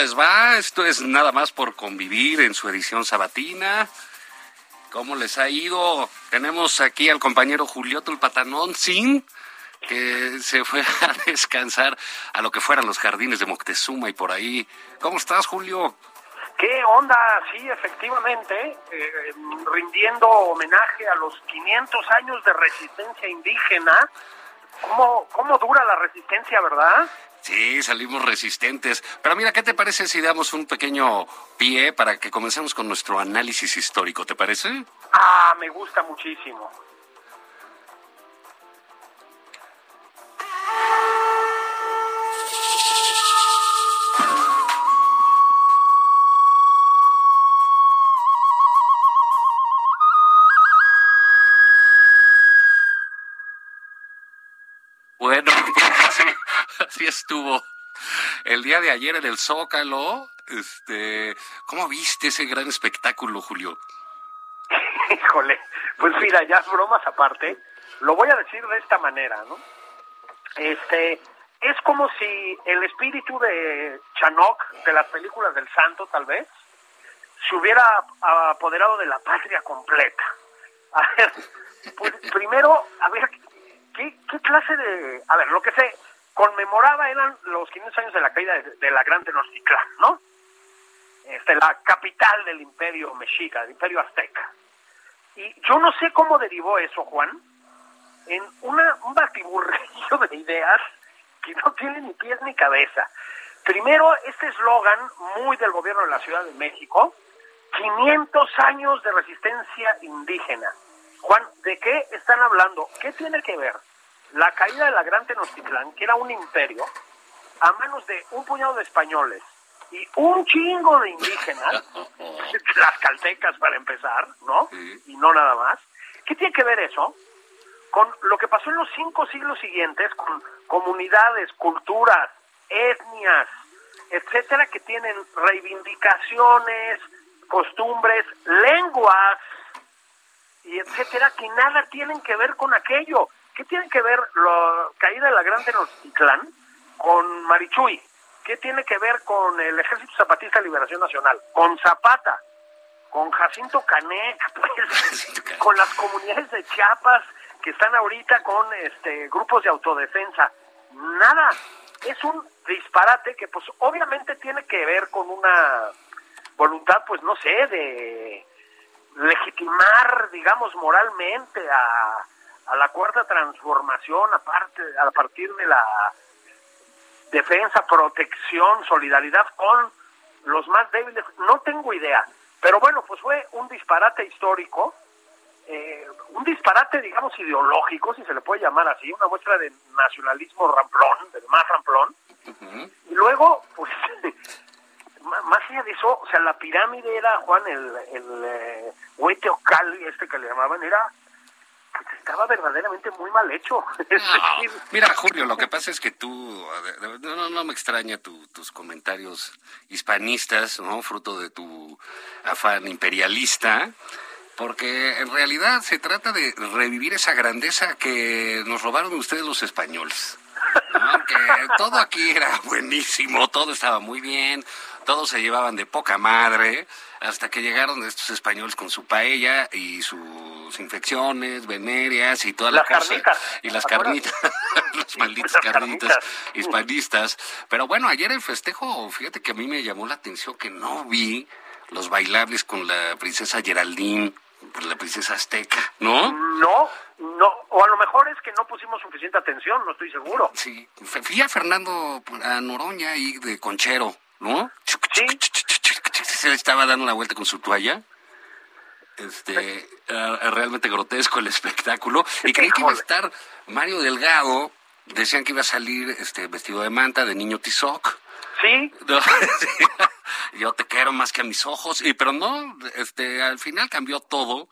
Les va? Esto es nada más por convivir en su edición sabatina. ¿Cómo les ha ido? Tenemos aquí al compañero Julio Tulpatanón Sin, que se fue a descansar a lo que fueran los jardines de Moctezuma y por ahí. ¿Cómo estás, Julio? ¿Qué onda? Sí, efectivamente, eh, rindiendo homenaje a los 500 años de resistencia indígena. ¿Cómo, ¿Cómo dura la resistencia, verdad? Sí, salimos resistentes. Pero mira, ¿qué te parece si damos un pequeño pie para que comencemos con nuestro análisis histórico? ¿Te parece? Ah, me gusta muchísimo. Día de ayer en el Zócalo, este, ¿cómo viste ese gran espectáculo, Julio? Híjole, pues mira, ya bromas aparte, lo voy a decir de esta manera, ¿no? Este, es como si el espíritu de Chanok, de las películas del santo tal vez, se hubiera apoderado de la patria completa. A ver, pues primero, a ver, ¿qué, qué clase de... A ver, lo que se conmemoraba eran los 500 años de la caída de, la Gran Tenochtitlán, ¿no? Este, la capital del imperio mexica, del imperio azteca. Y yo no sé cómo derivó eso, Juan, en una, un batiburrillo de ideas que no tiene ni pies ni cabeza. Primero, este eslogan muy del gobierno de la Ciudad de México, 500 años de resistencia indígena. Juan, ¿de qué están hablando? ¿Qué tiene que ver la caída de la Gran Tenochtitlán, que era un imperio, a manos de un puñado de españoles y un chingo de indígenas, las caltecas para empezar, ¿no? Y no nada más. ¿Qué tiene que ver eso con lo que pasó en los cinco siglos siguientes con comunidades, culturas, etnias, etcétera, que tienen reivindicaciones, costumbres, lenguas y etcétera, que nada tienen que ver con aquello? ¿Qué tiene que ver la caída de la Gran Tenochtitlán con Marichuy? ¿Qué tiene que ver con el Ejército Zapatista de Liberación Nacional? Con Zapata, con Jacinto Canec, pues, con las comunidades de Chiapas que están ahorita con este grupos de autodefensa. Nada, es un disparate que pues obviamente tiene que ver con una voluntad, pues no sé, de legitimar, digamos, moralmente a, a la cuarta transformación, aparte, a partir de la defensa, protección, solidaridad con los más débiles, no tengo idea. Pero bueno, pues fue un disparate histórico, eh, un disparate, digamos, ideológico, si se le puede llamar así, una muestra de nacionalismo ramplón, del más ramplón. Y luego, pues, más allá de eso, o sea, la pirámide era, Juan, el, el eh, Hueteocali, este que le llamaban, era estaba verdaderamente muy mal hecho. No, mira, Julio, lo que pasa es que tú, no, no me extraña tu- tus comentarios hispanistas, ¿no? Fruto de tu afán imperialista. porque en realidad se trata de revivir esa grandeza que nos robaron ustedes los españoles. ¿no? Que todo aquí era buenísimo, todo estaba muy bien, todos se llevaban de poca madre, hasta que llegaron estos españoles con su paella y sus infecciones venéreas y toda la Las cosa. carnitas, Y las carnitas, las malditas Las carnitas carnitas. hispanistas. Pero bueno, ayer el festejo, fíjate que a mí me llamó la atención que no vi los bailables con la princesa Geraldine, la princesa azteca, ¿no? No, no, o a lo mejor es que no pusimos suficiente atención, no estoy seguro. Sí, fui a Fernando a Noroña ahí de Conchero, ¿no? Sí. Se estaba dando una vuelta con su toalla. Este, era realmente grotesco el espectáculo. Y creí que iba a estar Mario Delgado. Decían que iba a salir este vestido de manta de niño Tizoc. Sí, No, sí. Yo te quiero más que a mis ojos. Y pero no, este, al final cambió todo.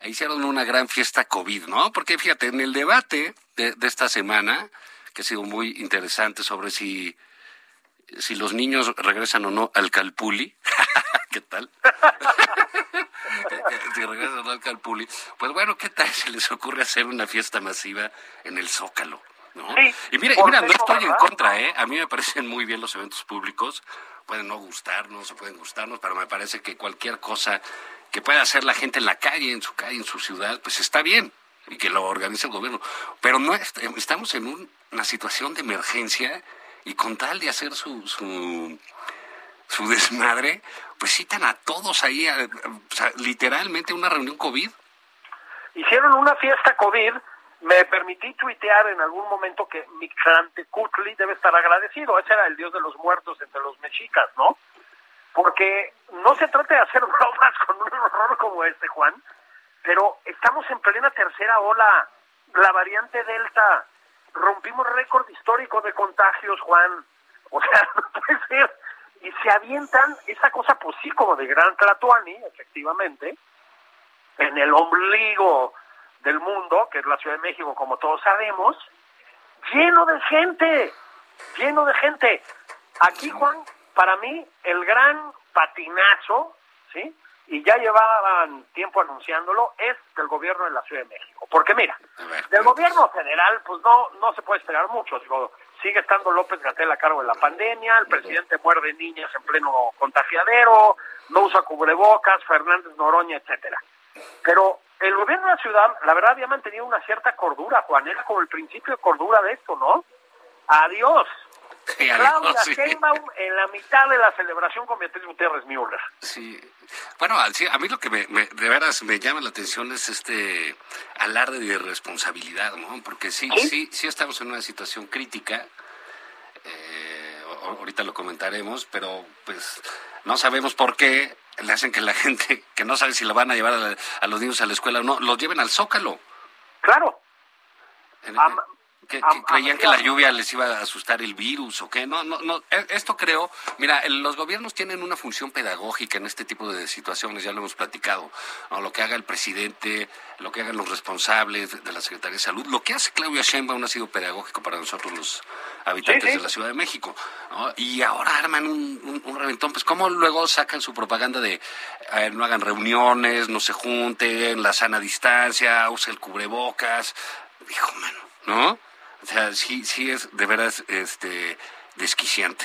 E hicieron una gran fiesta COVID, ¿no? Porque fíjate, en el debate de, de esta semana, que ha sido muy interesante sobre si, si los niños regresan o no al Calpuli, ¿qué tal? si regresan o no al Calpuli, pues bueno, ¿qué tal si les ocurre hacer una fiesta masiva en el Zócalo? ¿no? Sí, y mira, y ¿por mira, no estoy en contra, ¿eh? A mí me parecen muy bien los eventos públicos. Pueden no gustarnos o pueden gustarnos, pero me parece que cualquier cosa que pueda hacer la gente en la calle, en su calle, en su ciudad, pues está bien y que lo organice el gobierno. Pero no est- estamos en un- una situación de emergencia y con tal de hacer su, su, desmadre, pues citan a todos ahí, a- a- literalmente una reunión COVID. hicieron una fiesta COVID. Me permití tuitear en algún momento que Mictlantecutli debe estar agradecido. Ese era el dios de los muertos entre los mexicas, ¿no? Porque no se trata de hacer bromas con un horror como este, Juan, pero estamos en plena tercera ola. La variante Delta. Rompimos récord histórico de contagios, Juan. O sea, no puede ser. Y se avientan esa cosa, pues sí, como de gran Tlatuani, efectivamente, en el ombligo del mundo, que es la Ciudad de México, como todos sabemos, lleno de gente, lleno de gente. Aquí, Juan, para mí, el gran patinazo, ¿sí? Y ya llevaban tiempo anunciándolo, es del gobierno de la Ciudad de México. Porque mira, del gobierno federal, pues no, no se puede esperar mucho. Digo, sigue estando López Gatel a cargo de la pandemia, el presidente muerde niñas en pleno contagiadero, no usa cubrebocas, Fernández Noroña, etcétera. Pero el gobierno de la ciudad, la verdad, había mantenido una cierta cordura, Juan. Era como el principio de cordura de esto, ¿no? Adiós. Sí, Claudia sí. Sheinbaum en la mitad de la celebración con Beatriz Gutiérrez Müller. Sí. Bueno, a mí lo que me, me- de veras me llama la atención es este alarde de responsabilidad, ¿no? Porque sí, ¿Sí? sí, sí estamos en una situación crítica. eh, ahorita lo comentaremos, pero pues no sabemos por qué le hacen que la gente que no sabe si lo van a llevar a, la- a los niños a la escuela o no, los lleven al zócalo. Claro, En- Am- que, creían que la lluvia les iba a asustar el virus o qué. No, no, no. E- Esto creo. Mira, los gobiernos tienen una función pedagógica en este tipo de situaciones, ya lo hemos platicado. ¿no? Lo que haga el presidente, lo que hagan los responsables de la Secretaría de Salud, lo que hace Claudia Sheinbaum ha sido pedagógico para nosotros los habitantes Sí, sí. de la Ciudad de México. ¿no? Y ahora arman un, un- un reventón. Pues, ¿cómo luego sacan su propaganda de eh, no hagan reuniones, no se junten, la sana distancia, usa el cubrebocas? Hijo, mano, ¿no? O sea, sí, sí es de veras este, desquiciante.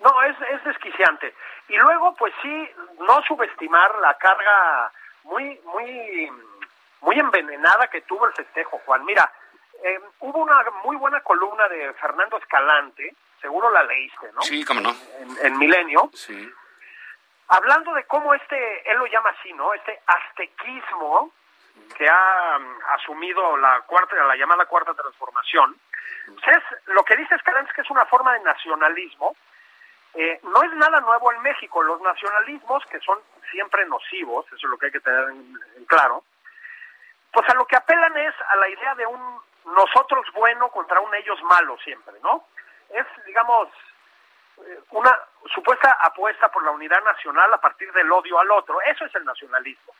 No, es, es desquiciante. Y luego, pues sí, no subestimar la carga muy, muy, muy envenenada que tuvo el festejo, Juan. Mira, eh, hubo una muy buena columna de Fernando Escalante, seguro la leíste, ¿no? Sí, cómo no. En, en Milenio, Sí. hablando de cómo este, él lo llama así, ¿no? Este aztequismo que ha mm, asumido la cuarta, la llamada cuarta transformación, pues es, lo que dice Escalante es que es una forma de nacionalismo. Eh, no es nada nuevo en México. Los nacionalismos, que son siempre nocivos, eso es lo que hay que tener en- en claro, pues a lo que apelan es a la idea de un nosotros bueno contra un ellos malo siempre, ¿no? Es, digamos, eh, una supuesta apuesta por la unidad nacional a partir del odio al otro. Eso es el nacionalismo.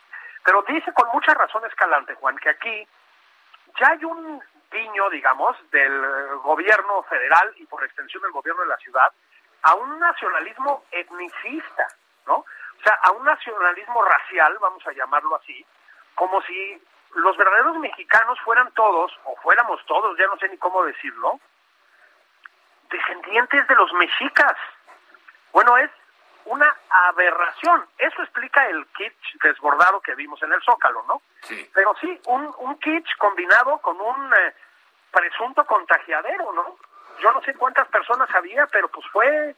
Pero dice con mucha razón Escalante, Juan, que aquí ya hay un piño, digamos, del gobierno federal y por extensión del gobierno de la ciudad a un nacionalismo etnicista, ¿no? O sea, a un nacionalismo racial, vamos a llamarlo así, como si los verdaderos mexicanos fueran todos, o fuéramos todos, ya no sé ni cómo decirlo, descendientes de los mexicas. Bueno, es una aberración. Eso explica el kitsch desbordado que vimos en el Zócalo, ¿no? Sí. Pero sí, un, un kitsch combinado con un eh, presunto contagiadero, ¿no? Yo no sé cuántas personas había, pero pues fue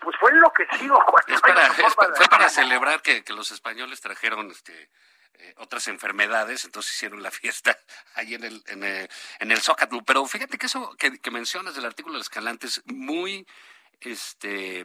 pues fue enloquecido. Es para, es de fue para celebrar que, que los españoles trajeron este eh, otras enfermedades, entonces hicieron la fiesta ahí en el, en el, en el Zócalo. Pero fíjate que eso que, que mencionas del artículo de Escalante es muy, este, eh,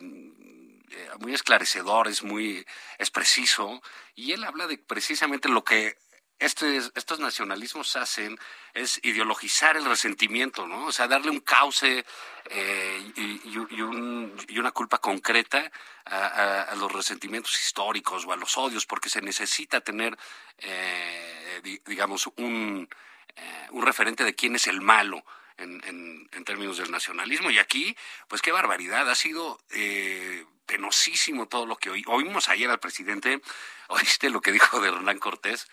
muy esclarecedor, es muy, es preciso, y él habla de precisamente lo que este, estos nacionalismos hacen es ideologizar el resentimiento, ¿no? O sea, darle un cauce eh, y, y- y un- y una culpa concreta a, los resentimientos históricos o a los odios, porque se necesita tener, eh, di- digamos, un, eh, un referente de quién es el malo. En, en- en términos del nacionalismo y aquí pues qué barbaridad ha sido penosísimo todo lo que oí- oímos ayer al presidente oíste lo que dijo de Hernán Cortés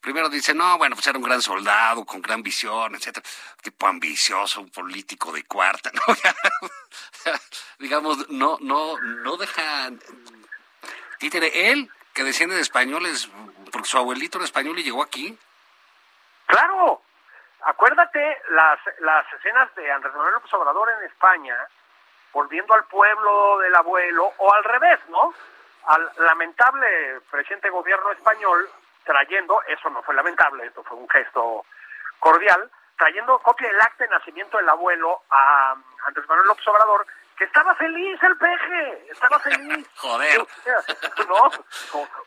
Primero dice, no, bueno, pues era un gran soldado, con gran visión, etcétera. Tipo ambicioso, un político de cuarta. Digamos, no, no, no deja... Títere, él, que desciende de españoles, porque su abuelito era español y llegó aquí. Claro, acuérdate las, las escenas de Andrés Manuel López Obrador en España, volviendo al pueblo del abuelo, o al revés, ¿no? Al lamentable presidente gobierno español trayendo, eso no fue lamentable, esto fue un gesto cordial, trayendo copia del acta de nacimiento del abuelo a Andrés Manuel López Obrador, que estaba feliz el peje, estaba feliz. Joder. ¿No?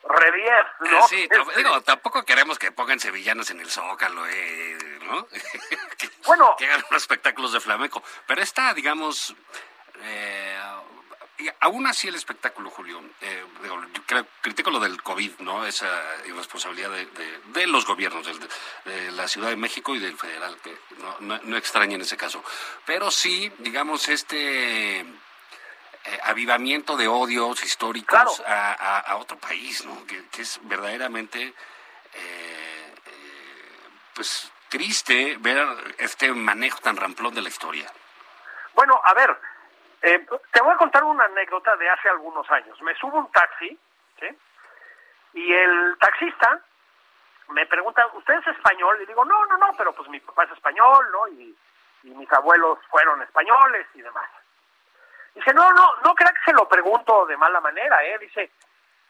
Revier, ¿no? Sí, tam- digo, tampoco queremos que pongan sevillanos en el Zócalo, eh, ¿no? que, Bueno. que hagan unos espectáculos de flamenco. Pero está, digamos, eh, y aún así el espectáculo, Julio, eh, digo, yo creo- critico lo del COVID, ¿no? Esa irresponsabilidad de, de- de los gobiernos, del- de, la Ciudad de México y del federal, que no, no, no extraña en ese caso. Pero sí, digamos, este... eh, avivamiento de odios históricos Claro. a, a- a otro país, ¿no? Que, que es verdaderamente, eh, eh, pues, triste ver este manejo tan ramplón de la historia. Bueno, a ver, eh, te voy a contar una anécdota de hace algunos años. Me subo un taxi. Y el taxista me pregunta, ¿usted es español? Y digo, no, no, no, pero pues mi papá es español, ¿no? Y, mis abuelos fueron españoles y demás. Dice, no, no, no crea que se lo pregunto de mala manera, ¿eh? Dice,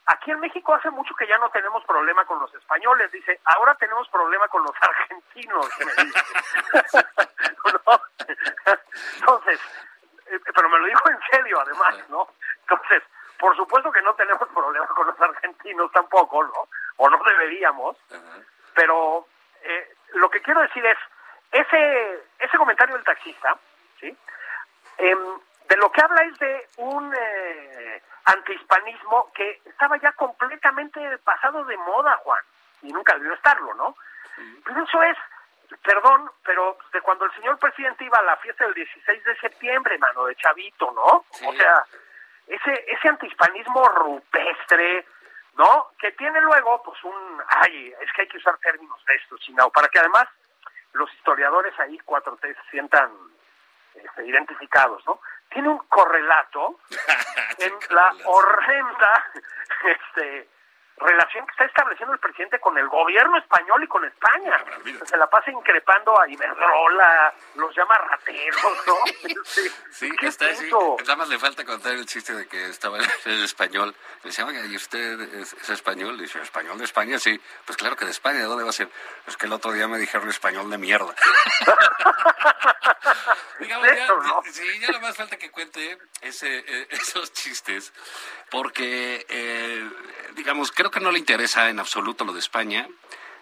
aquí en México hace mucho que ya no tenemos problema con los españoles. Dice, ahora tenemos problema con los argentinos. Entonces, eh, pero me lo dijo en serio además, ¿no? Entonces, por supuesto que no tenemos problema con los argentinos tampoco, ¿no? O no deberíamos, pero eh, lo que quiero decir es, ese, ese comentario del taxista, ¿sí? Em, de lo que habla es de un eh, antihispanismo que estaba ya completamente pasado de moda, Juan, y nunca debió estarlo, ¿no? Pero eso es, perdón, pero de cuando el señor presidente iba a la fiesta del 16 de septiembre, mano, de Chavito, ¿no? Sí. O sea, ese, ese antihispanismo rupestre, ¿no? Que tiene luego, pues, un, ay, es que hay que usar términos de estos, Chinao, para que además los historiadores ahí, 4T, se sientan este, identificados, ¿no? Tiene un correlato en la horrenda este, relación que está estableciendo el presidente con el gobierno español y con España. Se la pasa increpando a Iberdrola, los llama rateros, ¿no? Sí, Sí, ¿Qué está es así. eso? Nada más le falta contar el chiste de que estaba en español. Le decía, oiga, ¿y usted es, es español? Le dice, ¿español de España? Sí. Pues claro que de España. ¿De dónde va a ser? Es que el otro día me dijeron español de mierda. Digamos, ya. Sí, ya nada más falta que cuente ese, eh, esos chistes. Porque, eh, digamos, creo que no le interesa en absoluto lo de España.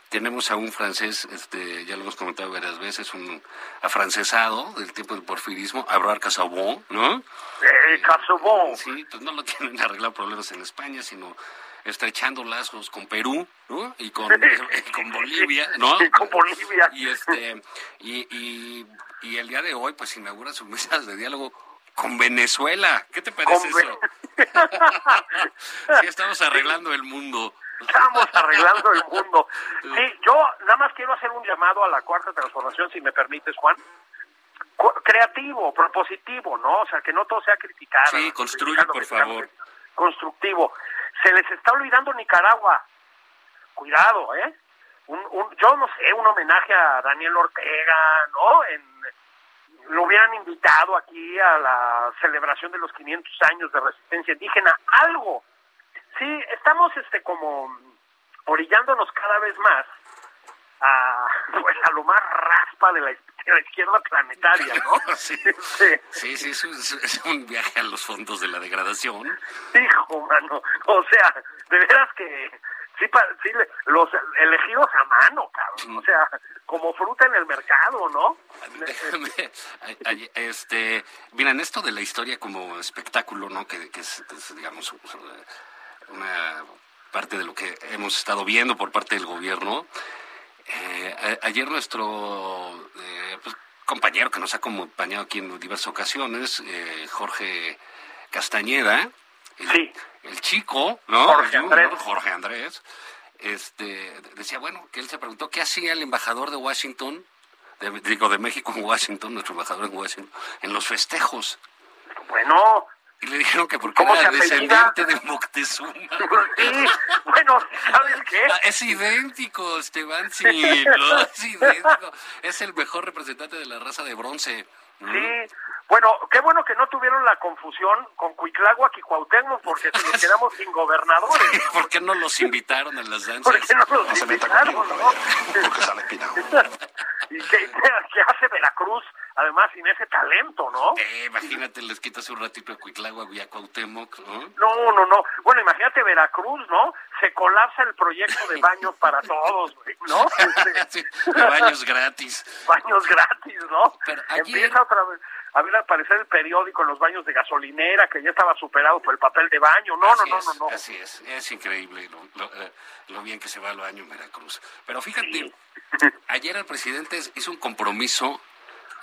Tenemos a un francés, este, ya lo hemos comentado varias veces, un afrancesado del tiempo del porfirismo, Abraham Casabon, ¿no? Eh, Casobón. Sí, pues no lo tienen arreglar problemas en España, sino estrechando lazos con Perú, ¿no? Y con, y con Bolivia, ¿no? Sí, con Bolivia. Y este, y, y, y el día de hoy, pues inaugura sus mesas de diálogo con Venezuela. ¿Qué te parece Con eso? sí, estamos arreglando el mundo. Estamos arreglando el mundo. Sí, yo nada más quiero hacer un llamado a la cuarta transformación, si me permites, Juan. Creativo, propositivo, ¿no? O sea, que no todo sea criticar. Sí, construye, por favor. Constructivo. Se les está olvidando Nicaragua. Cuidado, ¿eh? Un, un, yo no sé, un homenaje a Daniel Ortega, ¿no? En, lo hubieran invitado aquí a la celebración de los 500 años de resistencia indígena, algo. Sí, estamos este como orillándonos cada vez más a pues a lo más raspa de la, de la izquierda planetaria, ¿no? Sí. Sí. Sí, sí, es un, es un viaje a los fondos de la degradación. Hijo, mano. O sea, de veras que sí, sí los elegidos a mano, cabrón. O sea, como fruta en el mercado, ¿no? Déjame, este, miren, esto de la historia como espectáculo, ¿no? Que, que es, es, digamos, una parte de lo que hemos estado viendo por parte del gobierno. Eh, a- ayer nuestro eh, pues, compañero que nos ha acompañado aquí en diversas ocasiones, eh, Jorge Castañeda, el, Sí. el chico, ¿no? Jorge Andrés. Jorge Andrés, este, decía, bueno, que él se preguntó qué hacía el embajador de Washington, de- digo, de México en Washington, nuestro embajador en Washington, en los festejos. Bueno, Y le dijeron que porque ¿Cómo era descendiente de Moctezuma. sí, bueno, ¿sabes qué? Ah, Es idéntico, Esteban, sí, ¿no? es idéntico. Es el mejor representante de la raza de bronce. Sí, bueno, qué bueno que no tuvieron la confusión con Cuitláhuac y Cuauhtémoc porque si nos quedamos sin gobernadores. ¿Por qué no los invitaron a las danzas? ¿Por qué no los invitaron, no? caballero, porque sale espinado. ¿Y qué, qué hace Veracruz, además, sin ese talento, no? Eh, imagínate, les quitas un ratito a Cuitláhuac y a Cuauhtémoc, ¿no? No, no, no. Bueno, imagínate Veracruz, ¿no? Se colapsa el proyecto de baños para todos, ¿no? Sí, de baños gratis. baños gratis, ¿no? Pero ayer- Empieza otra vez a ver aparecer el periódico en los baños de gasolinera que ya estaba superado por el papel de baño. No, no, Así no, no, no. Así es, es increíble lo, lo, eh, lo bien que se va al baño en Veracruz. Pero fíjate, ayer el presidente hizo un compromiso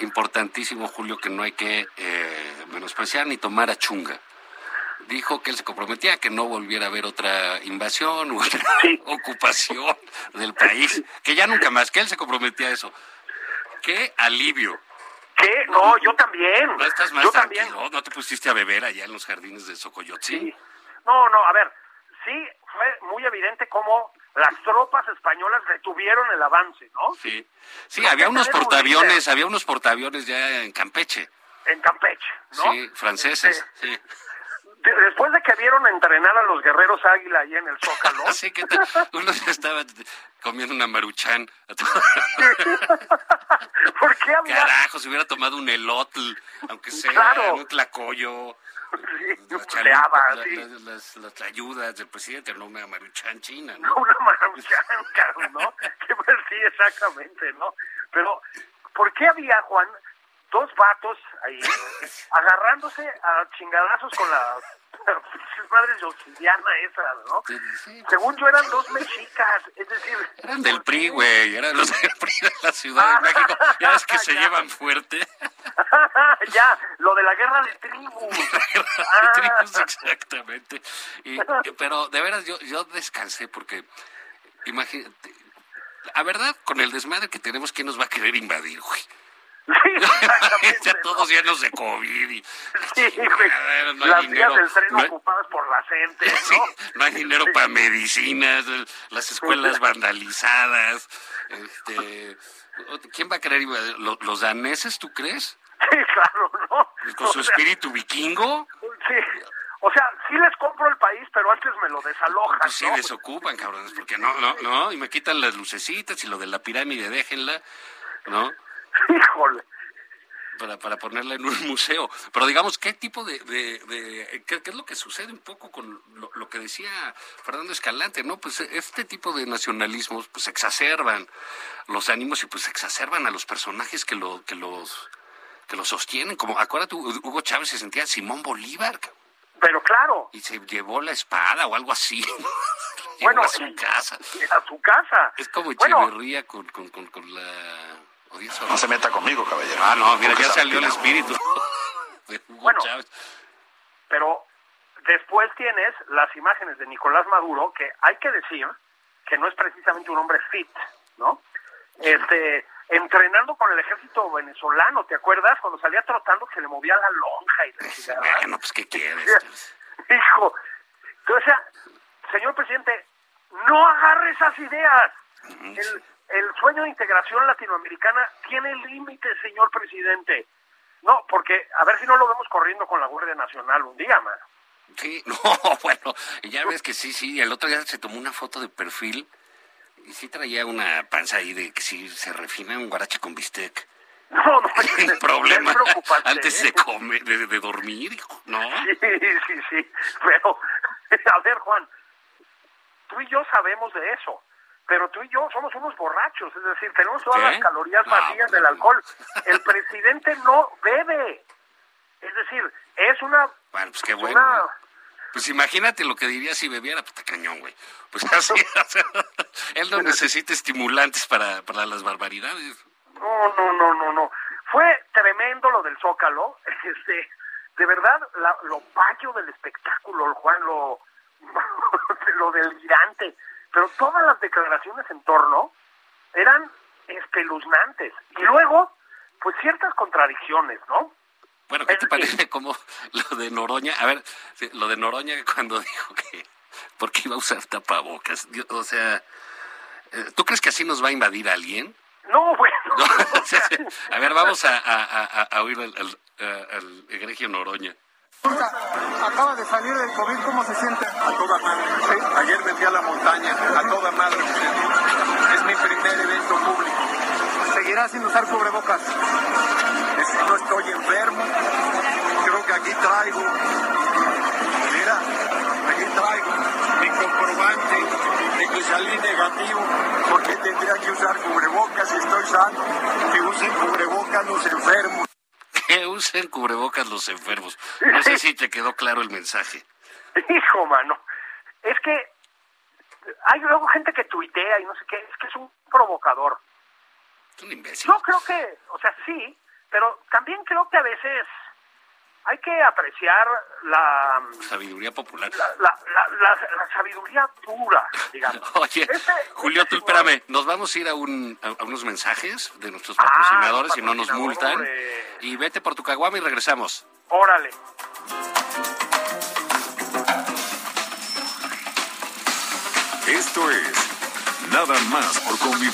importantísimo, Julio, que no hay que eh, menospreciar ni tomar a chunga. Dijo que él se comprometía a que no volviera a haber otra invasión u otra Sí. ocupación del país, que ya nunca más, que él se comprometía a eso. Qué alivio. ¿Qué? No, yo también. No estás más yo también. no te pusiste a beber allá en los jardines de Socoyotzin. Sí. No, no, a ver, sí fue muy evidente cómo las tropas españolas detuvieron el avance, ¿no? Sí, sí, había unos portaaviones, había unos portaaviones ya en Campeche, En Campeche, ¿no? sí, franceses, sí. De- Después de que vieron entrenar a los guerreros águila ahí en el Zócalo, Así que te- uno ya estaba comiendo una maruchan. ¿por qué había Carajo, se hubiera tomado un elotl, aunque sea Claro. un tlacoyo. La la- la- las, las ayudas del presidente, no una maruchan china, ¿no? una maruchan, ¿no? Pues, sí, exactamente, ¿no? Pero, ¿por qué había, Juan, dos vatos ahí agarrándose a chingadazos con las pinches madres de obsidiana esas, ¿no? Sí. Según yo eran dos mexicas, es decir... Eran del ¿por PRI, güey, eran los del PRI de la Ciudad de México. Ya ves que se llevan fuerte. ya, lo de la guerra de tribus. Ah. Tribus, exactamente. Y- pero de veras, yo, yo descansé porque, imagínate, la verdad, con el desmadre que tenemos, ¿quién nos va a querer invadir, güey? Sí, ya todos llenos de COVID y... Sí, güey. no hay Las dinero, vías del tren no hay- ocupadas por la gente, Sí, ¿no? no hay dinero para medicinas, las escuelas vandalizadas. Este, ¿Quién va a querer invadir? ¿Lo- ¿Los daneses, tú crees? Sí, claro, ¿no? ¿Con su sea, espíritu vikingo? Sí. O sea, sí les compro el país, pero antes me lo desalojan, Pues sí, ¿no? desocupan, cabrones, porque no, no, no, y me quitan las lucecitas y lo de la pirámide, déjenla, ¿no? Híjole. Para, para ponerla en un museo. Pero digamos, ¿qué tipo de... de, de- qué, qué es lo que sucede un poco con lo, lo que decía Fernando Escalante, ¿no? Pues este tipo de nacionalismos, pues exacerban los ánimos y pues exacerban a los personajes que, lo, que los que los sostienen. Como, acuérdate, Hugo Chávez se sentía Simón Bolívar, Pero claro, y se llevó la espada o algo así. Bueno, a su y- casa. a su casa. Es como Bueno, Echeverría con, con, con, con la... No se meta conmigo, caballero. Ah, no, mira, ya salió el espíritu de Hugo Bueno. Chávez. pero después tienes las imágenes de Nicolás Maduro, que hay que decir que no es precisamente un hombre fit, ¿no? Este, entrenando con el ejército venezolano, ¿te acuerdas? Cuando salía trotando que se le movía la lonja y la. Bueno, pues ¿qué quieres? Hijo, entonces, señor presidente, no agarre esas ideas. El, el sueño de integración latinoamericana tiene límites, señor presidente. No, porque a ver si no lo vemos corriendo con la Guardia Nacional un día, man. Sí, no, bueno, ya ves que sí, sí, el otro día se tomó una foto de perfil y sí traía una panza ahí de que sí se refina un guarache con bistec. No, no, problema es preocupante, antes ¿eh? de comer, de, de dormir, hijo, ¿no? Sí, sí, sí. Pero, a ver, Juan, tú y yo sabemos de eso. Pero tú y yo somos unos borrachos, es decir, tenemos todas ¿Qué? las calorías No, vacías del pues- alcohol. El presidente no bebe. Es decir, es una... Bueno, pues qué una- bueno. Pues imagínate lo que diría si bebiera, pues está cañón, güey. Pues así, o sea, él no necesita estimulantes para, para las barbaridades. No, no, no, no, no. Fue tremendo lo del Zócalo. Este, de verdad, la- lo payo del espectáculo, Juan, lo, lo delirante. Pero todas las declaraciones en torno eran espeluznantes. Y luego, pues ciertas contradicciones, ¿no? Bueno, ¿qué te parece como lo de Noroña? A ver, lo de Noroña cuando dijo que porque iba a usar tapabocas. O sea, eh, ¿tú crees que así nos va a invadir alguien? No, bueno. No, o o sea, sea, a ver, vamos a, a, a- a oír al, al, a- al egregio Noroña. Acaba de salir del COVID, ¿cómo se siente? A toda madre. Ayer me fui a la montaña. A toda madre. Es mi primer evento público. Seguirá sin usar cubrebocas. Es que no estoy enfermo. Creo que aquí traigo. Mira, aquí traigo mi comprobante de que salí negativo. ¿Por qué tendría que usar cubrebocas si estoy sano? Que usen cubrebocas los enfermos. Que usen cubrebocas los enfermos. No sé si te quedó claro el mensaje. Hijo, mano. Es que hay luego gente que tuitea y no sé qué. Es que es un provocador. Es un imbécil. Yo creo que, o sea, sí, pero también creo que a veces hay que apreciar la, Sabiduría popular. la, la, la- la- la sabiduría pura, digamos. Oye, Este- Julio, este tú espérame, nos vamos a ir a, un, a, a unos mensajes de nuestros Ah, patrocinadores y no nos multan. hombre. Y vete por tu caguama y regresamos. Órale. Esto es Nada más por convivir.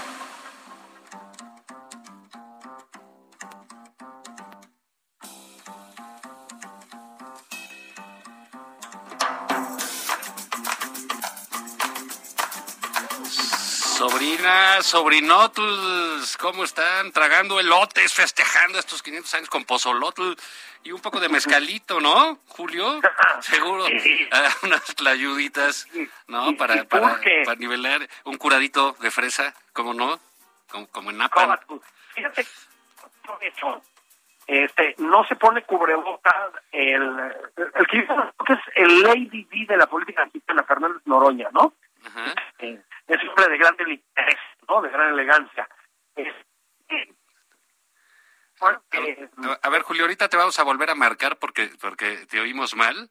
Sobrinotls, ¿cómo están? Tragando elotes, festejando estos 500 años con pozolotl y un poco de mezcalito, ¿no, Julio? Seguro. Ah, unas tlayuditas, ¿no? Para, para, nivelar. Un curadito de fresa, ¿cómo no? Como, como en tú. Fíjate, este, no se pone cubrebocas el, el que es el Lady B de la política mexicana, Fernández Noroña, ¿no? Eh, es un hombre de gran delicadeza, ¿no? De gran elegancia. Bueno, eh, A, ver, Julio, ahorita te vamos a volver a marcar porque, porque te oímos mal.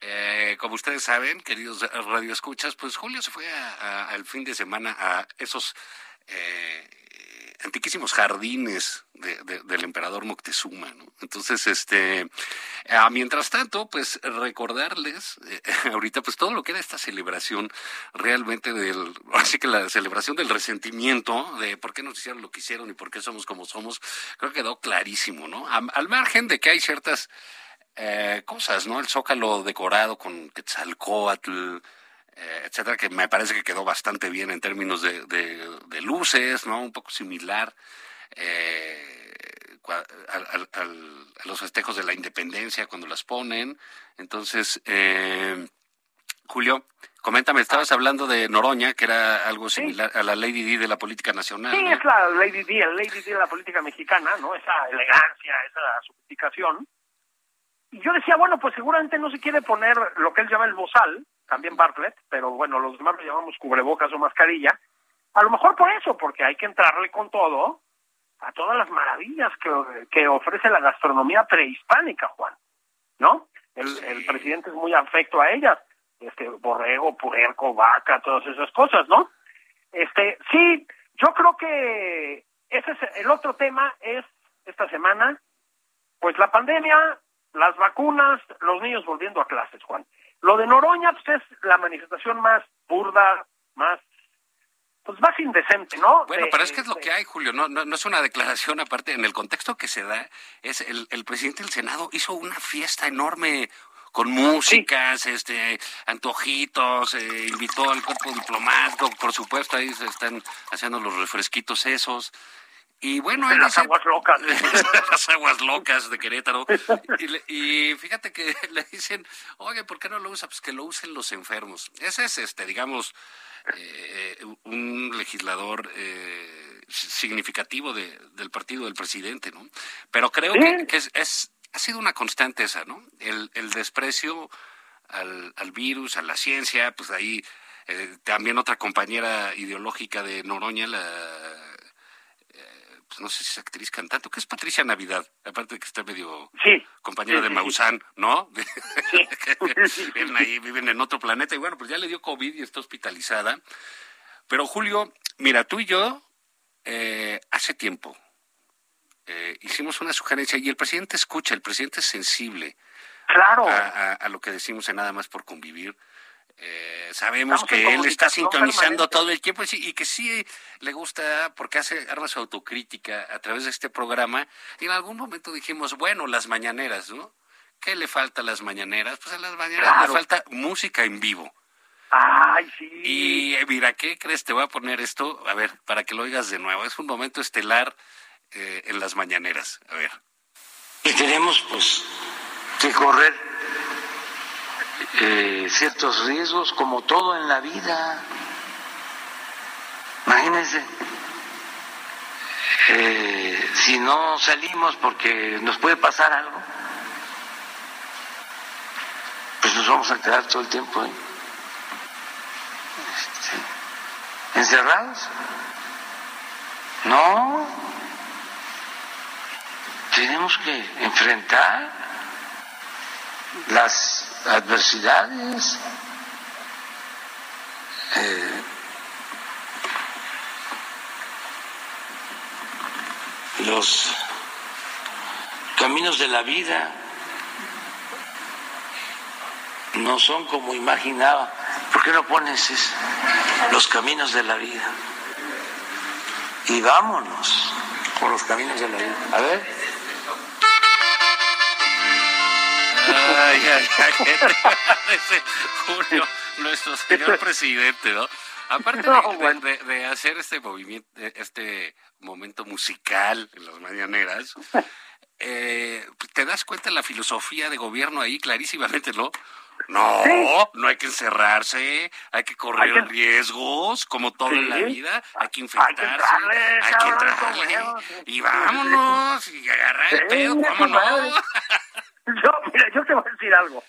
Eh, como ustedes saben, queridos radioescuchas, pues Julio se fue al fin de semana a esos eh, antiquísimos jardines de- de- del emperador Moctezuma, ¿no? Entonces, este, ah, mientras tanto, pues recordarles eh, ahorita, pues todo lo que era esta celebración realmente del, así que la celebración del resentimiento de por qué nos hicieron lo que hicieron y por qué somos como somos, creo que quedó clarísimo, ¿no? Al margen de que hay ciertas eh, cosas, ¿no? El zócalo decorado con Quetzalcóatl, eh, etcétera, que me parece que quedó bastante bien en términos de, de- de luces, ¿no? Un poco similar eh, al- al- al- a los festejos de la independencia cuando las ponen. Entonces, eh, Julio, Coméntame, estabas hablando de Noroña, que era algo similar a la Lady D de la política nacional. Sí, ¿no? es la Lady D, el Lady D de la política mexicana, ¿no? Esa elegancia, esa sofisticación. Y yo decía, bueno, pues seguramente no se quiere poner lo que él llama el bozal, también Bartlett, pero bueno, los demás lo llamamos cubrebocas o mascarilla. A lo mejor por eso, porque hay que entrarle con todo a todas las maravillas que, que ofrece la gastronomía prehispánica, Juan, ¿no? El, el presidente es muy afecto a ellas, este borrego, puerco, vaca, todas esas cosas, ¿no? Este, sí, yo creo que ese es el otro tema es esta semana, pues la pandemia, las vacunas, los niños volviendo a clases, Juan. Lo de Noroña pues, es la manifestación más burda, más pues más indecente, ¿no? Bueno, De- pero es que es lo de- que hay, Julio. No, no, no es una declaración aparte. En el contexto que se da, es el, el presidente del Senado hizo una fiesta enorme con músicas, este, antojitos, eh, invitó al cuerpo diplomático, por supuesto, ahí se están haciendo los refresquitos esos. Y bueno, él Las dice- aguas locas. las aguas locas de Querétaro. Y, le- y fíjate que le dicen, oye, ¿por qué no lo usa? Pues que lo usen los enfermos. Ese es, este, digamos, eh, un legislador eh, significativo de- del partido del presidente, ¿no? Pero creo Sí. que, que es, es- ha sido una constante esa, ¿no? El, el desprecio al, al virus, a la ciencia, pues ahí eh, también otra compañera ideológica de Noroña, la pues no sé si es actriz cantante, que es Patricia Navidad, aparte de que está medio Sí. compañera Sí, de Maussan, ¿no? Viven ahí, viven en otro planeta y bueno, pues ya le dio COVID y está hospitalizada. Pero Julio, mira, tú y yo eh, hace tiempo eh, hicimos una sugerencia y el presidente escucha, el presidente es sensible Claro. a, a- a lo que decimos en Nada más por convivir. Eh, sabemos Estamos que él está sintonizando permanente. todo el tiempo y que sí le gusta porque hace arma su autocrítica a través de este programa. Y en algún momento dijimos, bueno, las mañaneras, ¿no? ¿Qué le falta a las mañaneras? Pues a las mañaneras Claro. le falta música en vivo. Ay, sí. Y mira, ¿qué crees? Te voy a poner esto, a ver, para que lo oigas de nuevo. Es un momento estelar eh, en las mañaneras. A ver. y tenemos pues que correr ciertos riesgos como todo en la vida. Imagínense, eh, si no salimos porque nos puede pasar algo, pues nos vamos a quedar todo el tiempo este, encerrados. No, tenemos que enfrentar las adversidades. eh, los caminos de la vida no son como imaginaba. ¿Por qué no pones eso? Los caminos de la vida. Y vámonos por los caminos de la vida. A ver. Ay, ay, ay, ¿qué te parece, Julio, nuestro señor presidente, ¿no? Aparte de, No, de- bueno. de- de hacer este movimiento, este momento musical en las mañaneras, eh, te das cuenta de la filosofía de gobierno ahí clarísimamente, ¿no? No, no hay que encerrarse, hay que correr Hay que- riesgos, como todo en la Sí. vida, hay que infectarse, hay que entrarle, sí. y vámonos, y agarrar el Sí, pedo, mira Yo, mira, yo te voy a decir algo.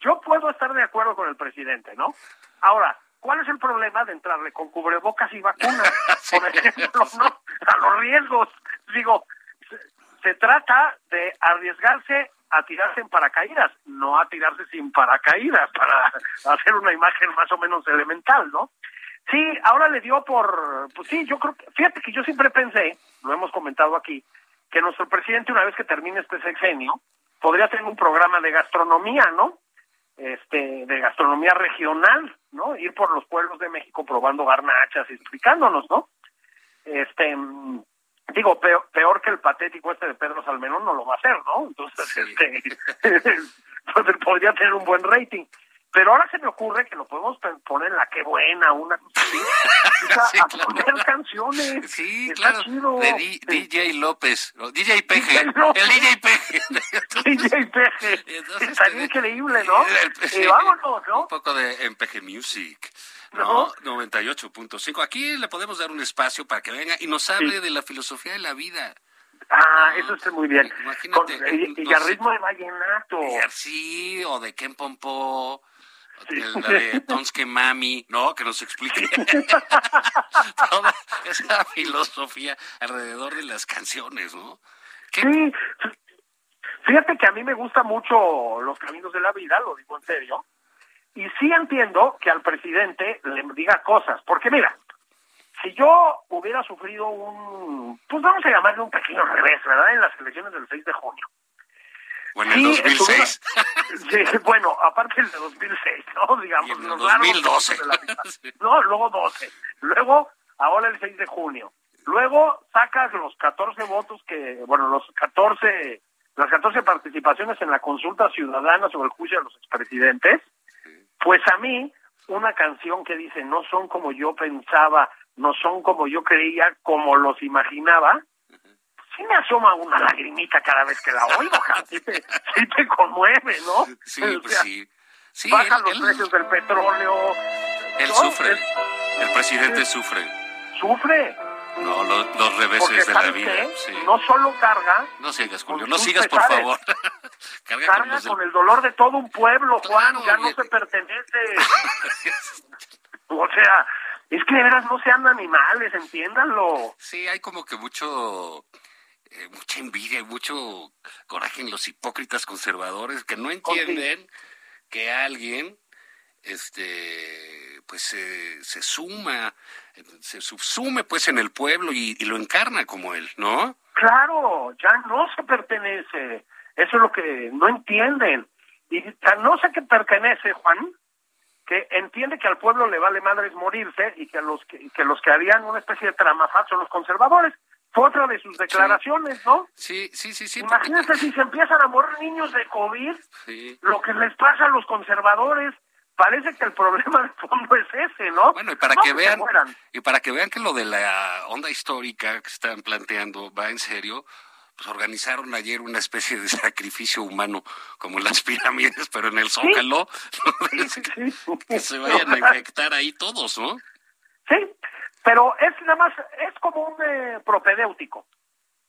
Yo puedo estar de acuerdo con el presidente, ¿no? Ahora, ¿cuál es el problema de entrarle con cubrebocas y vacunas? Sí. Por ejemplo, ¿no? A los riesgos. Digo, se, se trata de arriesgarse a tirarse en paracaídas, no a tirarse sin paracaídas, para hacer una imagen más o menos elemental, ¿no? Sí, ahora le dio por, pues sí, yo creo que, fíjate que yo siempre pensé, lo hemos comentado aquí, que nuestro presidente una vez que termine este sexenio, podría tener un programa de gastronomía, ¿no? Este, de gastronomía regional, ¿no? Ir por los pueblos de México probando garnachas y explicándonos, ¿no? Este, mm, digo, peor, peor que el patético este de Pedro Salmerón no lo va a hacer, ¿no? Entonces, Sí. este, pues, podría tener un buen rating. Pero ahora se me ocurre que lo podemos poner en la que buena, una cosa así. Sí, a claro. poner canciones. Sí, Está claro. chido. De Di- DJ López. o DJ Peje. DJ López. El DJ Peje. DJ Peje. Estaría te- increíble, ¿no? Sí, Y vámonos, ¿no? Un poco de Empeje Music. ¿no? 98.5. Aquí le podemos dar un espacio para que venga y nos hable de la filosofía de la vida. Ah, eso está muy bien. Imagínate, Con- y, y no a sé. ritmo de vallenato. Y así, o de Ken Pompó, la de Tonske Mami, ¿no? Que nos explique toda esa filosofía alrededor de las canciones, ¿no? ¿Qué- Sí, fíjate que a mí me gusta mucho los caminos de la vida, lo digo en serio, y sí entiendo que al presidente le diga cosas, porque mira, si yo hubiera sufrido un, pues vamos a llamarle un pequeño revés, ¿verdad? En las elecciones del 6 de junio. O en el Sí, 2006. Sí, bueno, aparte el de 2006, ¿no? Digamos, Y en el los largos 2012. momentos de la vida. No, luego 12. Luego, ahora el 6 de junio. Luego sacas los 14 votos que, bueno, los 14, las 14 participaciones en la consulta ciudadana sobre el juicio de los expresidentes. Pues a mí, una canción que dice, no son como yo pensaba, no son como yo creía, como los imaginaba, sí me asoma una lagrimita cada vez que la oigo, sí te, sí te conmueve, ¿no? Sí, O pues sea, sí. Sí, bajan él, los él- precios del petróleo. él ¿no? sufre. Él El presidente sufre. sufre. No, los, Porque, reveses de la ¿sabes vida. Sí. No solo carga, No sigas, Julio. No sigas, por favor. Carga con los el dolor de todo un pueblo, Juan, Claro, ya no se pertenece. O sea, es que de veras no sean animales, entiéndanlo. Sí, hay como que mucho, eh, mucha envidia y mucho coraje en los hipócritas conservadores que no entienden que alguien, este, pues se, se suma, eh, se subsume pues en el pueblo y, y lo encarna como él, ¿no? Claro, ya no se pertenece. Eso es lo que no entienden. Y tan no sé qué pertenece, Juan, que entiende que al pueblo le vale madres morirse y que los que, que los que harían una especie de tramafat son los conservadores. Fue otra de sus declaraciones, ¿no? Sí, sí, sí, sí. porque- Imagínense si se empiezan a morir niños de COVID, Sí. lo que les pasa a los conservadores. Parece que el problema de fondo es ese, ¿no? Bueno, y para No que vean, y para que vean que lo de la onda histórica que están planteando va en serio, pues organizaron ayer una especie de sacrificio humano como las pirámides, pero en el Zócalo, Sí, sí. que se vayan a infectar ahí todos, ¿no? Sí, pero es nada más, es como un eh, propedéutico.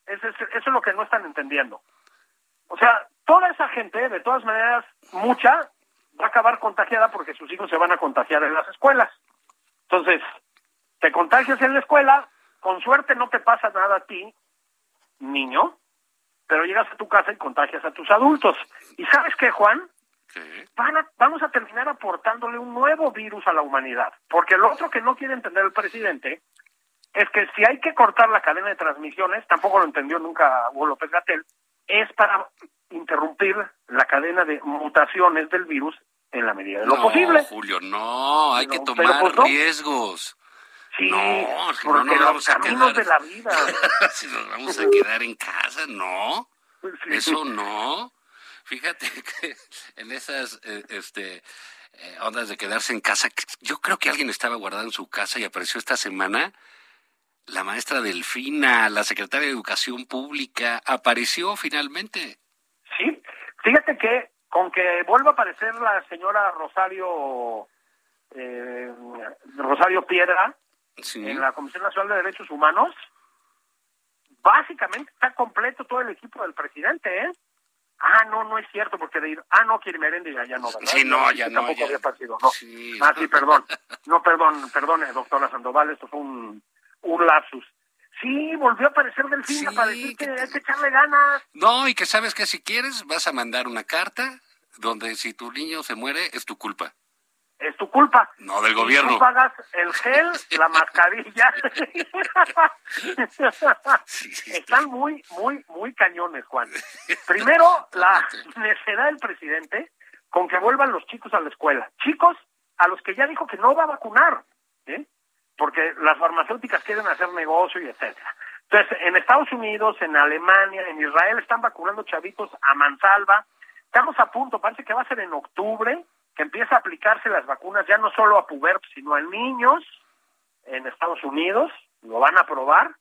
Es- es- eso es lo que no están entendiendo. O sea, toda esa gente, de todas maneras, mucha, va a acabar contagiada porque sus hijos se van a contagiar en las escuelas. Entonces, te contagias en la escuela, con suerte no te pasa nada a ti, niño, pero llegas a tu casa y contagias a tus adultos. ¿Y sabes qué, Juan? Van a- vamos a terminar aportándole un nuevo virus a la humanidad. Porque lo otro que no quiere entender el presidente es que si hay que cortar la cadena de transmisiones, tampoco lo entendió nunca Hugo López Gatel, es para interrumpir la cadena de mutaciones del virus en la medida de lo no, posible. Julio, no, hay No, que tomar pues no. riesgos. Sí, No, si porque no los vamos a caminos quedar. de la vida. si nos vamos a quedar en casa, no. Sí. Eso no. Fíjate que en esas eh, este, eh, ondas de quedarse en casa, yo creo que alguien estaba guardado en su casa y apareció esta semana la maestra Delfina, la secretaria de Educación Pública, apareció finalmente. Sí, fíjate que con que vuelva a aparecer la señora Rosario eh, Rosario Piedra Sí. en la Comisión Nacional de Derechos Humanos, básicamente está completo todo el equipo del presidente, ¿eh? Ah, no, no es cierto, porque de ir, ah, no, quiere merende ya, ya no, ¿verdad? Sí, no, ya no, Tampoco ya. había partido, no. Sí. Ah, sí, perdón. No, perdón, perdone, doctora Sandoval, esto fue un, un lapsus. Sí, volvió a aparecer Delfina Sí, para decir que que- hay que echarle ganas. No, y que sabes que si quieres vas a mandar una carta donde si tu niño se muere es tu culpa. Es tu culpa. No del gobierno. Tú pagas el gel, la mascarilla. Están muy, muy, muy cañones, Juan. Primero, la necedad del presidente con que vuelvan los chicos a la escuela. Chicos a los que ya dijo que no va a vacunar, ¿eh? porque las farmacéuticas quieren hacer negocio y etcétera. Entonces, en Estados Unidos, en Alemania, en Israel están vacunando chavitos a mansalva. Estamos a punto, parece que va a ser en octubre, que empieza a aplicarse las vacunas ya no solo a pubertos, sino a niños en Estados Unidos, lo van a aprobar,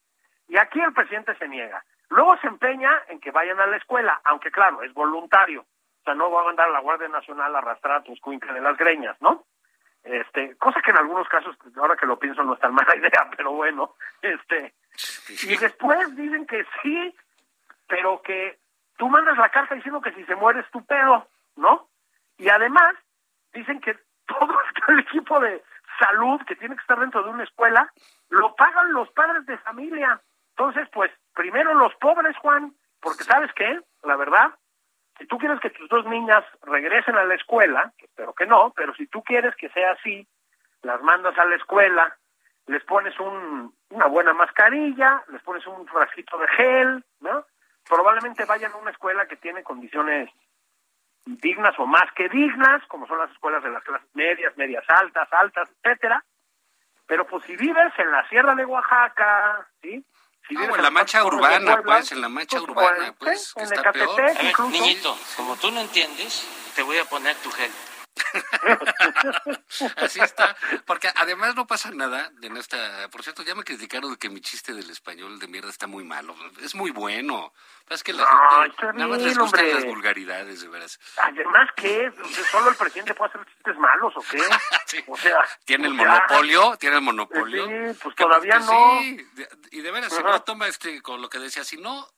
y aquí el presidente se niega. Luego se empeña en que vayan a la escuela, aunque claro, es voluntario. O sea, no va a mandar a la Guardia Nacional a arrastrar a tus cuincas de las greñas, ¿no? Este, cosa que en algunos casos, ahora que lo pienso, no es tan mala idea, pero bueno, este, y después dicen que sí, pero que tú mandas la carta diciendo que si se muere es tu pedo, ¿no? Y además dicen que todo el equipo de salud que tiene que estar dentro de una escuela lo pagan los padres de familia. Entonces, pues, primero los pobres, Juan, porque sabes qué, la verdad, si tú quieres que tus dos niñas regresen a la escuela, que espero que no, pero si tú quieres que sea así, las mandas a la escuela, les pones un, una buena mascarilla, les pones un frasquito de gel, ¿no? Probablemente vayan a una escuela que tiene condiciones dignas o más que dignas, como son las escuelas de las clases medias, medias altas, altas, etcétera. Pero pues si vives en la Sierra de Oaxaca, ¿sí? Si No, vives en la mancha urbana, Puebla, pues, en la mancha pues, urbana, pues, pues, que en está Ecatepec, peor. A ver, incluso. niñito, como tú no entiendes, te voy a poner tu gel. Así está, porque además no pasa nada en esta, por cierto, ya me criticaron de que mi chiste del español de mierda está muy malo, es muy bueno, es que la Ay, gente está nada más bien, les gustan hombre. las vulgaridades, de veras. Además, ¿qué? ¿Solo el presidente puede hacer chistes malos o qué? Sí. O sea... Tiene el sea, monopolio, tiene el monopolio. Sí, pues Que- todavía que no. sí, y de veras, si Ajá. no toma este, con lo que decía, si no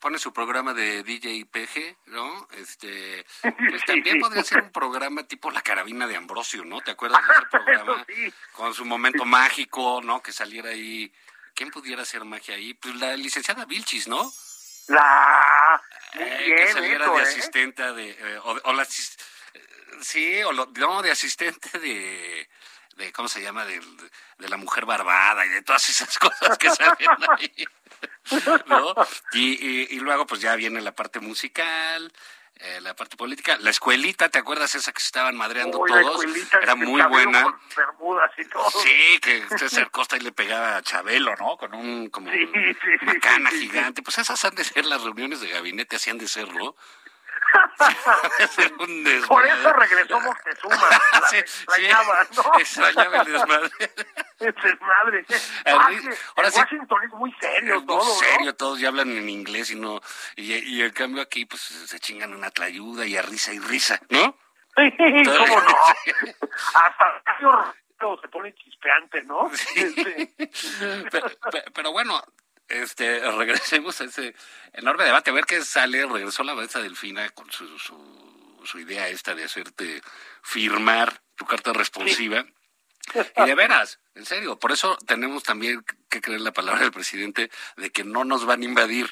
pone su programa de DJ PG, ¿no? Este, pues también sí. podría ser un programa tipo La Carabina de Ambrosio, ¿no? ¿Te acuerdas de ese programa? Sí. Con su momento mágico, ¿no? Que saliera ahí. ¿Quién pudiera hacer magia ahí? Pues la licenciada Vilchis, ¿no? La... Muy Eh, bien, que saliera eso, de ¿eh? asistente de eh, o, o la eh, sí o lo- no de asistente de de cómo se llama de, de la mujer barbada y de todas esas cosas que salen ahí ¿no? y, y, y luego pues ya viene la parte musical eh, la parte política la escuelita te acuerdas esa que se estaban madreando todos era muy buena bermudas y todo. Sí, que César Costa y le pegaba a Chabelo, ¿no? Con un como Sí, sí, sí, una cana sí, gigante. Pues esas han de ser las reuniones de gabinete, así han de ser, ¿no? Por eso regresó Moctezuma. La Sí, extrañaba, sí, ¿no? extrañaba el desmadre. Es desmadre. El Ah, ahora en sí- Washington es muy serio Es muy todo, ¿no? serio, todos ya hablan en inglés y no. Y, y en cambio aquí, pues se chingan una tlayuda y a risa y risa, ¿no? Sí, ¿Cómo no? Hasta se pone chispeante, ¿no? Sí. Este, pero, pe- pero bueno, este, regresemos a ese enorme debate, a ver qué sale. Regresó la maestra Delfina con su, su, su idea esta de hacerte firmar tu carta responsiva. Y de veras, en serio, por eso tenemos también que creer la palabra del presidente de que no nos van a invadir.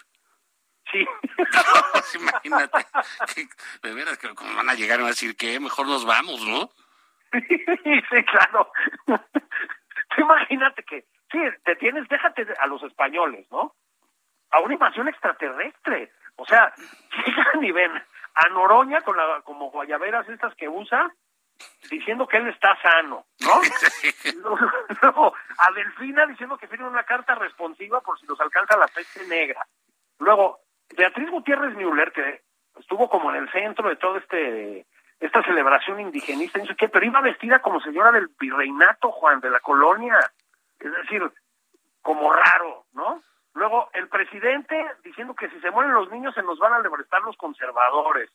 Sí. Imagínate, que, de veras, que como van a llegar y van a decir que mejor nos vamos, ¿no? sí, claro. Tú imagínate que, sí, te tienes, déjate a los españoles, ¿no? A una invasión extraterrestre. O sea, llegan y ven a Noroña con la, como guayaberas estas que usa, diciendo que él está sano, ¿no? Luego, a Delfina diciendo que firme una carta responsiva por si los alcanza la peste negra. Luego, Beatriz Gutiérrez Müller, que estuvo como en el centro de todo este esta celebración indigenista, pero iba vestida como señora del virreinato, Juan, de la colonia. Es decir, como raro, ¿no? Luego, el presidente diciendo que si se mueren los niños se nos van a libertar los conservadores.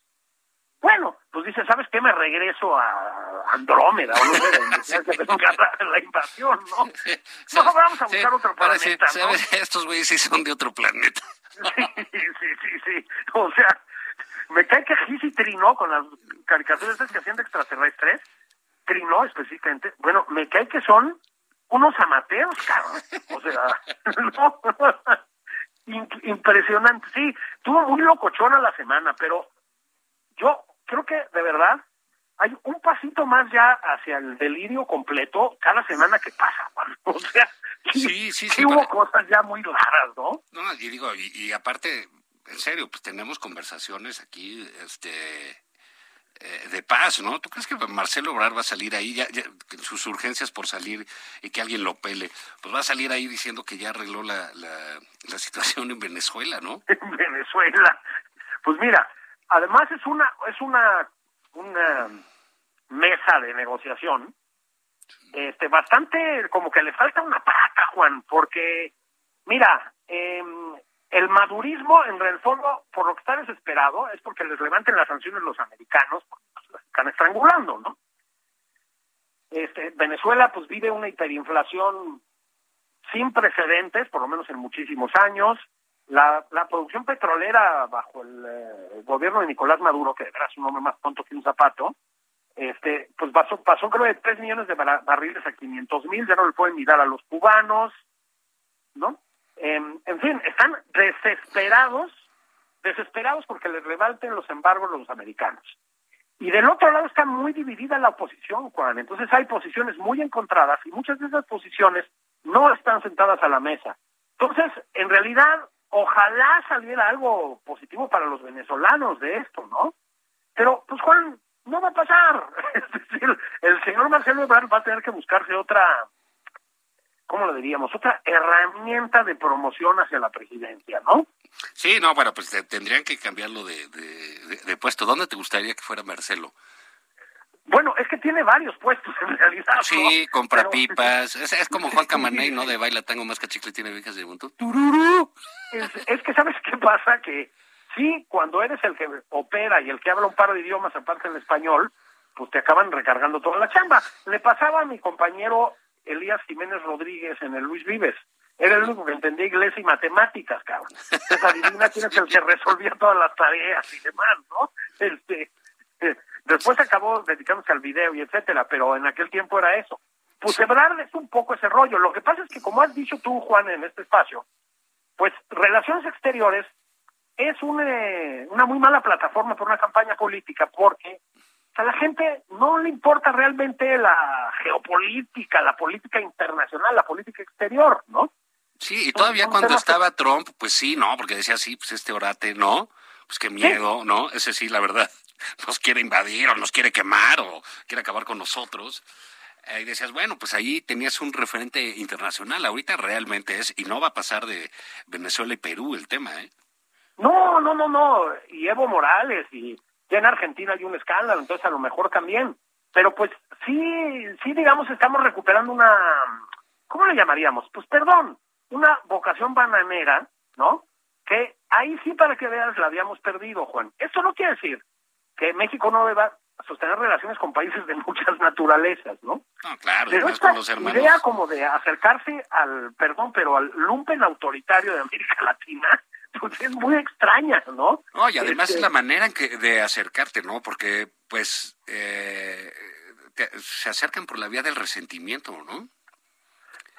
Bueno, pues dice, ¿sabes qué? Me regreso a Andrómeda, o no sé, la, invasión, ¿no? No, vamos a buscar otro sí, planeta. Estos güeyes sí son de otro planeta. Sí, sí, sí, sí. O sea, me cae que Gisi trinó con las caricaturas que hacían de extraterrestres. Trinó específicamente. Bueno, me cae que son unos amateurs, cabrón. O sea, no. Impresionante. Sí, tuvo muy locochona la semana, pero yo creo que de verdad hay un pasito más ya hacia el delirio completo cada semana que pasa, Juan. O sea, Sí, sí, sí, hubo para- cosas ya muy raras, ¿no? No, y digo, y, y aparte, en serio, pues tenemos conversaciones aquí, este, eh, de paz, ¿no? ¿Tú crees que Marcelo Obrar va a salir ahí, ya, sus urgencias por salir y que alguien lo pele, pues va a salir ahí diciendo que ya arregló la, la, la situación en Venezuela, ¿no? en Venezuela. Pues mira, además es una es una una mesa de negociación, este, bastante como que le falta una pata, Juan, porque, mira, em, el madurismo, en el fondo, por lo que está desesperado, es porque les levanten las sanciones los americanos, porque pues, los están estrangulando, ¿no? Este, Venezuela, pues, vive una hiperinflación sin precedentes, por lo menos en muchísimos años. La, la producción petrolera bajo el, eh, gobierno de Nicolás Maduro, que era un hombre más tonto que un zapato, este, pues pasó, pasó creo de 3 millones de barriles a 500 mil, ya no le pueden mirar a los cubanos, ¿no? Em, en fin, están desesperados, desesperados porque les rebalten los embargos los americanos. Y del otro lado está muy dividida la oposición, Juan. Entonces hay posiciones muy encontradas y muchas de esas posiciones no están sentadas a la mesa. Entonces, en realidad, ojalá saliera algo positivo para los venezolanos de esto, ¿no? Pero, pues Juan, no va a pasar. Es decir, el señor Marcelo Ebrard va a tener que buscarse otra, ¿cómo lo diríamos? Otra herramienta de promoción hacia la presidencia, ¿no? Sí, no, bueno, pues tendrían que cambiarlo de, de, puesto. ¿Dónde te gustaría que fuera Marcelo? Bueno, es que tiene varios puestos en realidad. Sí, compra pipas. Es, como Juan Camaney, ¿no? De baila tango más que chicle tiene viejas de montón. Es, es que, ¿sabes qué pasa? Que sí, cuando eres el que opera y el que habla un par de idiomas aparte del español, pues te acaban recargando toda la chamba. Le pasaba a mi compañero Elías Jiménez Rodríguez en el Luis Vives. Era el único que entendía inglés y matemáticas, cabrón. Entonces adivina quién es el que resolvía todas las tareas y demás, ¿no? Este, eh, después acabó dedicándose al video y etcétera, pero en aquel tiempo era eso. Pues Ebrard es un poco ese rollo. Lo que pasa es que, como has dicho tú, Juan, en este espacio, pues relaciones exteriores es una muy mala plataforma para una campaña política porque a la gente no le importa realmente la geopolítica, la política internacional, la política exterior, ¿no? Sí, y todavía cuando estaba Trump, pues sí, no, porque decía sí, pues este orate, ¿no? Pues qué miedo, ¿no? Ese sí, la verdad, nos quiere invadir o nos quiere quemar o quiere acabar con nosotros. Y decías, bueno, pues ahí tenías un referente internacional. Ahorita realmente es, y no va a pasar de Venezuela y Perú el tema, ¿eh? No, no, no, no. Y Evo Morales, y ya en Argentina hay un escándalo, entonces a lo mejor también. Pero pues sí, sí, digamos, estamos recuperando una, ¿cómo le llamaríamos? Pues perdón, una vocación bananera, ¿no? Que ahí sí, para que veas, la habíamos perdido, Juan. Esto no quiere decir que México no deba sostener relaciones con países de muchas naturalezas, ¿no? No, claro, pero esta idea como de acercarse al, perdón, pero al lumpen autoritario de América Latina, pues es muy extraña, ¿no? No, y además es este la manera en que, de acercarte, ¿no? Porque, pues, eh, se acercan por la vía del resentimiento, ¿no?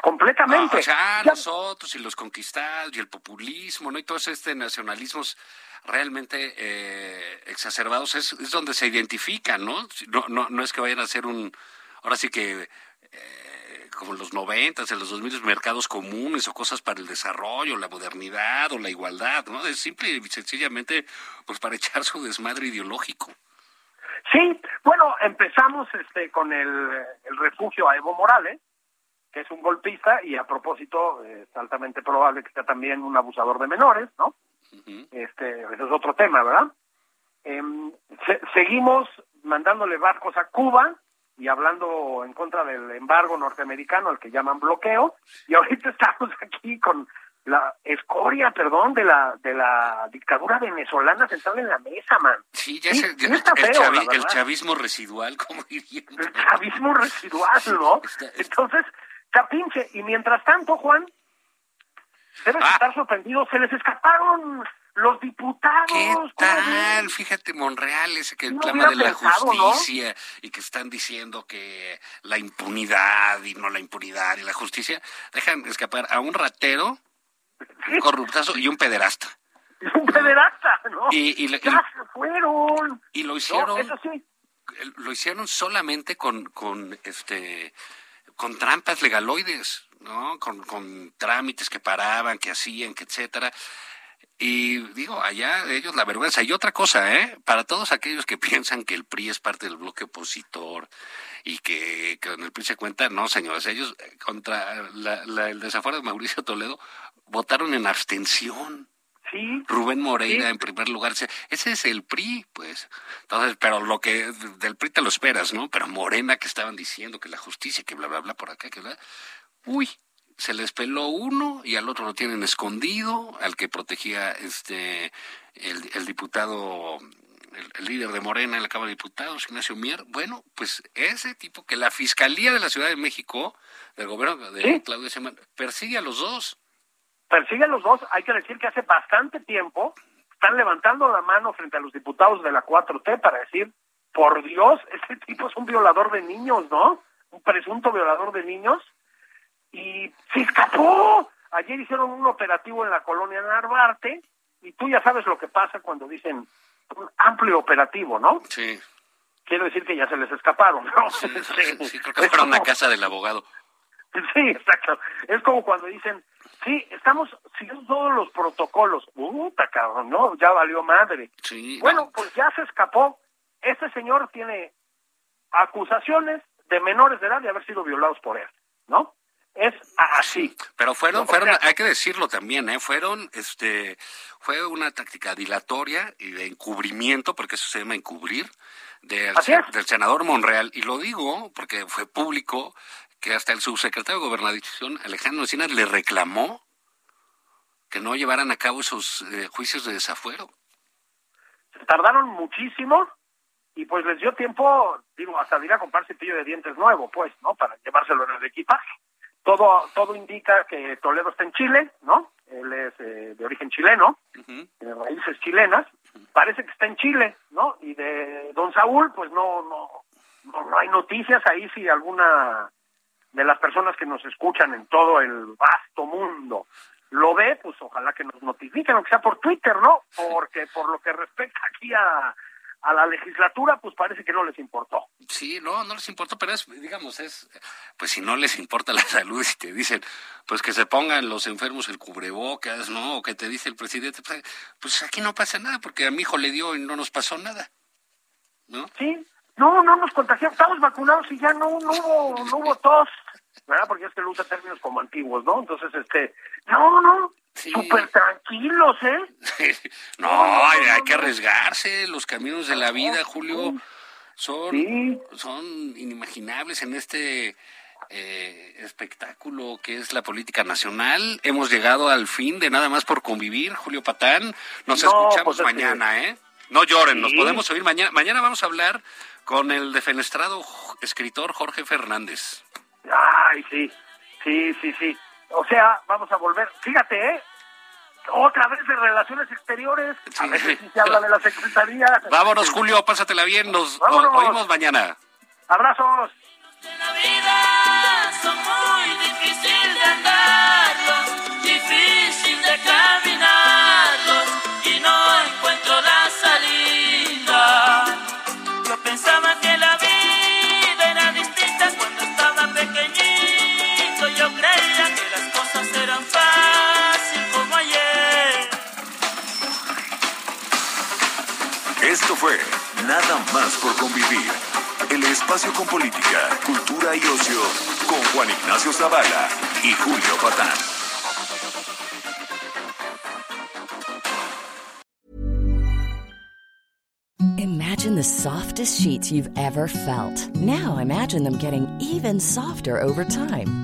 Completamente. o sea, nosotros y los conquistados y el populismo, ¿no? Y todos este nacionalismos realmente eh, exacerbados es, es, donde se identifican, ¿no? ¿no? No, no es que vayan a ser un, ahora sí que como en los 90, en los 2000, mercados comunes o cosas para el desarrollo, la modernidad o la igualdad, ¿no? Es simple y sencillamente pues para echar su desmadre ideológico. Sí, bueno, empezamos este con el, refugio a Evo Morales, que es un golpista y a propósito es altamente probable que sea también un abusador de menores, ¿no? Este, ese es otro tema, ¿verdad? Em, seguimos mandándole barcos a Cuba, y hablando en contra del embargo norteamericano, al que llaman bloqueo, y ahorita estamos aquí con la escoria, perdón, de la de la dictadura venezolana sentada en la mesa, man. Sí, ya es el, chavismo residual, como dirían. El chavismo residual, ¿no? Entonces, capinche, y mientras tanto, Juan, debes ah. estar sorprendido, se les escaparon los diputados. ¿Qué tal? Fíjate, Monreal, ese que clama de la justicia y que están diciendo que la impunidad y no la impunidad y la justicia dejan escapar a un ratero, un corruptazo y un pederasta. Un pederasta, ¿no? Y, ya se fueron. Y lo hicieron. eso sí. Lo hicieron solamente con, con este con trampas legaloides, ¿no? Con, con trámites que paraban, que hacían, que etcétera. Y digo, allá ellos la vergüenza. Y otra cosa, ¿eh? Para todos aquellos que piensan que el PRI es parte del bloque opositor y que con el PRI se cuenta, no, señores, ellos eh, contra el desafuero de Mauricio Toledo votaron en abstención. Sí. Rubén Moreira en primer lugar. Ese es el PRI, pues. Entonces, pero lo que del PRI te lo esperas, ¿no? Pero Morena que estaban diciendo que la justicia, que bla, bla, bla por acá, que bla. Uy, se les peló uno y al otro lo tienen escondido, al que protegía este el, diputado, el, líder de Morena en la Cámara de Diputados, Ignacio Mier. Bueno, pues ese tipo que la Fiscalía de la Ciudad de México, del gobierno de Claudio Semán, persigue a los dos. Persigue a los dos, hay que decir que hace bastante tiempo están levantando la mano frente a los diputados de la 4T para decir, por Dios, este tipo es un violador de niños, ¿no? Un presunto violador de niños y se escapó. Ayer hicieron un operativo en la colonia Narvarte y tú ya sabes lo que pasa cuando dicen un amplio operativo, ¿no? Sí. Quiero decir que ya se les escaparon, ¿no? Sí, sí, creo que fueron a casa del abogado. Sí, exacto. Es como cuando dicen, sí, estamos siguiendo todos los protocolos. Puta, cabrón, ¿no? Ya valió madre. Sí. Bueno, pues ya se escapó. Este señor tiene acusaciones de menores de edad de haber sido violados por él, ¿no? Es así. Pero fueron, fueron, hay que decirlo también, ¿eh? Fueron, este, fue una táctica dilatoria y de encubrimiento, porque eso se llama encubrir, del, del senador Monreal, y lo digo porque fue público que hasta el subsecretario de Gobernación, Alejandro Encinas, le reclamó que no llevaran a cabo esos eh, juicios de desafuero. Se tardaron muchísimo y pues les dio tiempo, digo, hasta ir a comprar cepillo de dientes nuevo, pues, ¿no? Para llevárselo en el equipaje todo todo indica que Toledo está en Chile, ¿no? Él es eh, de origen chileno, de raíces chilenas. Parece que está en Chile, ¿no? Y de Don Saúl, pues no, no, no, hay noticias ahí si alguna de las personas que nos escuchan en todo el vasto mundo lo ve, pues ojalá que nos notifiquen, aunque sea por Twitter, ¿no? Porque por lo que respecta aquí a, a la legislatura, pues parece que no les importó. Sí, no, no les importó, pero es, digamos, es, pues si no les importa la salud y te dicen, pues que se pongan los enfermos el cubrebocas, ¿no? O que te dice el presidente, pues, pues aquí no pasa nada, porque a mi hijo le dio y no nos pasó nada, ¿no? Sí, no, no nos contagiamos, estamos vacunados y ya no, no hubo, no hubo tos, ¿verdad? Porque es que usa términos como antiguos, ¿no? Entonces, este, no, no, Súper tranquilos, ¿eh? no, hay, que arriesgarse. Los caminos de la vida, Julio, son, son inimaginables en este eh, espectáculo que es la política nacional. Hemos llegado al fin de nada más por convivir, Julio Patán. Nos escuchamos pues mañana, ¿eh? No lloren, nos podemos oír mañana. Mañana vamos a hablar con el defenestrado escritor Jorge Fernández. Ay, sí, sí, sí, sí. O sea, vamos a volver. Fíjate, ¿eh? Otra vez de relaciones exteriores. A veces sí se habla de la Secretaría. Vámonos, Julio, pásatela bien. Nos oímos mañana. Abrazos. La vida son muy difícil de andarlos, Fue Nada más por convivir. El espacio con política, cultura y ocio con Juan Ignacio Zavala y Julio Patán. Imagine the softest sheets you've ever felt. Now imagine them getting even softer over time.